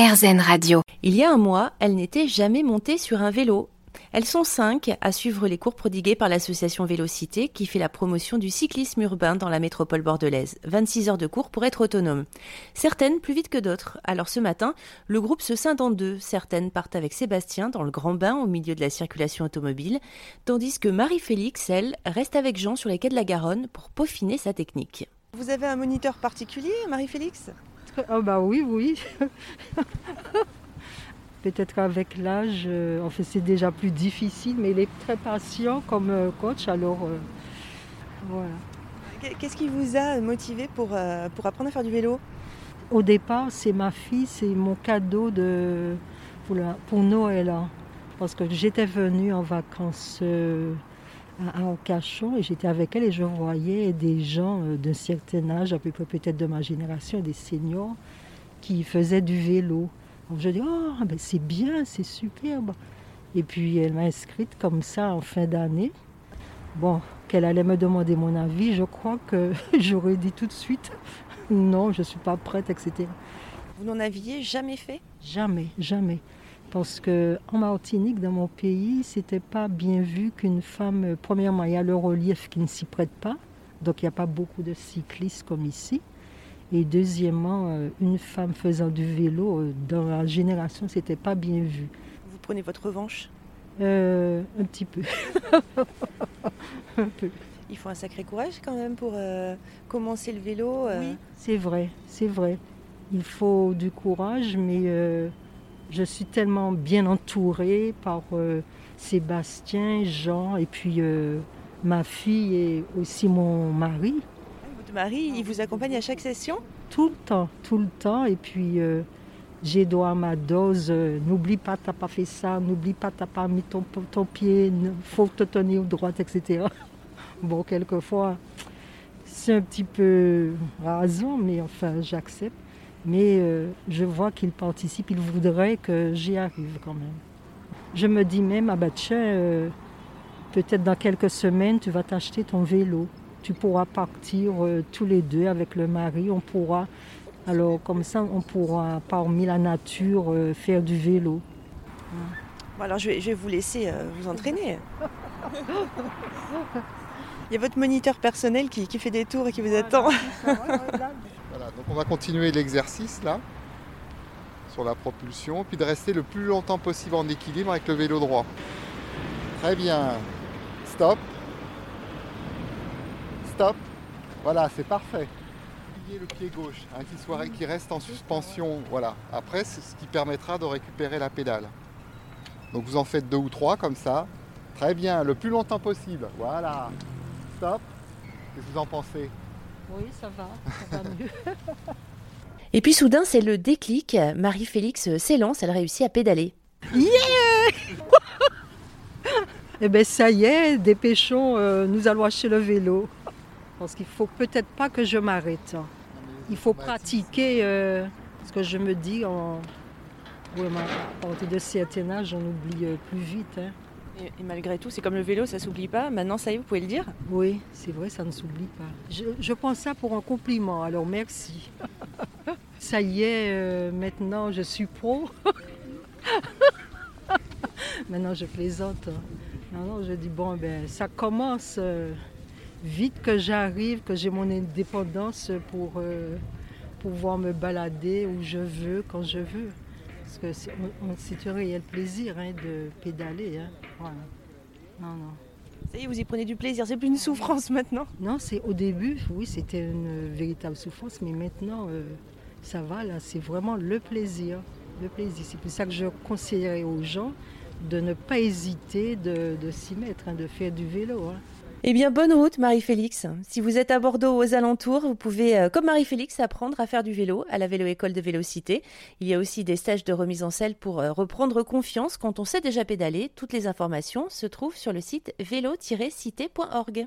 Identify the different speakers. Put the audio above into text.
Speaker 1: RZN Radio.
Speaker 2: Il y a un mois, elle n'était jamais montée sur un vélo. Elles sont cinq à suivre les cours prodigués par l'association Vélocité qui fait la promotion du cyclisme urbain dans la métropole bordelaise. 26 heures de cours pour être autonome. Certaines plus vite que d'autres. Alors ce matin, le groupe se scinde en deux. Certaines partent avec Sébastien dans le grand bain au milieu de la circulation automobile, tandis que Marie-Félix, elle, reste avec Jean sur les quais de la Garonne pour peaufiner sa technique.
Speaker 3: Vous avez un moniteur particulier, Marie-Félix?
Speaker 4: Ah bah oui, oui. Peut-être qu'avec l'âge, euh, fait, c'est déjà plus difficile, mais il est très patient comme euh, coach, alors euh,
Speaker 3: voilà. Qu'est-ce qui vous a motivé pour, pour apprendre à faire du vélo?
Speaker 4: Au départ, c'est ma fille, c'est mon cadeau de, pour, pour Noël. Hein. parce que j'étais venue en vacances à Arcachon et j'étais avec elle et je voyais des gens d'un certain âge, à peu près peut-être de ma génération, des seniors, qui faisaient du vélo. Donc je dis, oh, ben c'est bien, c'est superbe. Et puis elle m'a inscrite comme ça en fin d'année. Bon, qu'elle allait me demander mon avis, je crois que j'aurais dit tout de suite, non, je ne suis pas prête, etc.
Speaker 3: Vous n'en aviez jamais fait?
Speaker 4: Jamais, jamais. Parce que en Martinique, dans mon pays, c'était pas bien vu qu'une femme, premièrement, il y a le relief qui ne s'y prête pas, donc il n'y a pas beaucoup de cyclistes comme ici. Et deuxièmement, euh, une femme faisant du vélo, euh, dans la génération, c'était pas bien vu.
Speaker 3: Vous prenez votre revanche?
Speaker 4: Euh, Un petit peu.
Speaker 3: un peu. Il faut un sacré courage quand même pour commencer le vélo.
Speaker 4: Oui, c'est vrai, c'est vrai. Il faut du courage, mais je suis tellement bien entourée par Sébastien, Jean et puis ma fille et aussi mon mari.
Speaker 3: Marie, il vous accompagne à chaque session?
Speaker 4: Tout le temps, tout le temps. Et puis, euh, j'ai droit à ma dose. Euh, n'oublie pas, t'as pas fait ça. N'oublie pas, t'as pas mis ton, ton pied. faut te tenir droite, etc. bon, quelquefois, c'est un petit peu rasant, mais enfin, j'accepte. Mais euh, je vois qu'il participe. Il voudrait que j'y arrive quand même. Je me dis même, ah bah tiens, peut-être dans quelques semaines, tu vas t'acheter ton vélo tu pourras partir euh, tous les deux avec le mari. On pourra, alors comme ça, on pourra parmi la nature euh, faire du vélo.
Speaker 3: Bon, alors je vais, vous laisser euh, vous entraîner. Il y a votre moniteur personnel qui, fait des tours et qui vous attend.
Speaker 5: Donc on va continuer l'exercice là sur la propulsion, puis de rester le plus longtemps possible en équilibre avec le vélo droit. Très bien. Stop. Voilà, c'est parfait. le pied gauche, hein, qui, soit, qui reste en suspension. Voilà. Après, c'est ce qui permettra de récupérer la pédale. Donc vous en faites deux ou trois comme ça. Très bien, le plus longtemps possible. Voilà. Stop. Qu'est-ce que vous en pensez
Speaker 4: Oui, ça va. Ça va mieux.
Speaker 2: Et puis soudain, c'est le déclic. Marie-Félix s'élance, elle réussit à pédaler.
Speaker 4: Yeah Eh bien, ça y est, dépêchons, euh, nous allons acheter le vélo. Parce qu'il faut peut-être pas que je m'arrête. Il faut pratiquer euh, ce que je me dis. En... à partir de certain âge, on oublie euh, plus vite. Hein.
Speaker 3: Et, malgré tout, c'est comme le vélo, ça s'oublie pas. Maintenant, ça y est, vous pouvez le dire
Speaker 4: Oui, c'est vrai, ça ne s'oublie pas. Je, je prends ça pour un compliment, alors merci. ça y est, euh, maintenant, je suis pro. maintenant, je plaisante. Non, je dis, bon, ben, ça commence vite que j'arrive, que j'ai mon indépendance pour euh, pouvoir me balader où je veux, quand je veux. Parce que c'est un réel plaisir hein, de pédaler. Hein. Voilà.
Speaker 3: Non, non. Ça y est, vous y prenez du plaisir, c'est plus une souffrance maintenant
Speaker 4: Non, c'est au début, oui, c'était une véritable souffrance, mais maintenant, euh, ça va, là, c'est vraiment le plaisir. Le plaisir. C'est pour ça que je conseillerais aux gens de ne pas hésiter de, s'y mettre, hein, de faire du vélo.
Speaker 2: Eh bien, bonne route, Marie-Félix. Si vous êtes à Bordeaux ou aux alentours, vous pouvez, euh, comme Marie-Félix, apprendre à faire du vélo à la vélo-école de Vélocité. Il y a aussi des stages de remise en selle pour euh, reprendre confiance quand on sait déjà pédaler. Toutes les informations se trouvent sur le site vélo-cité.org.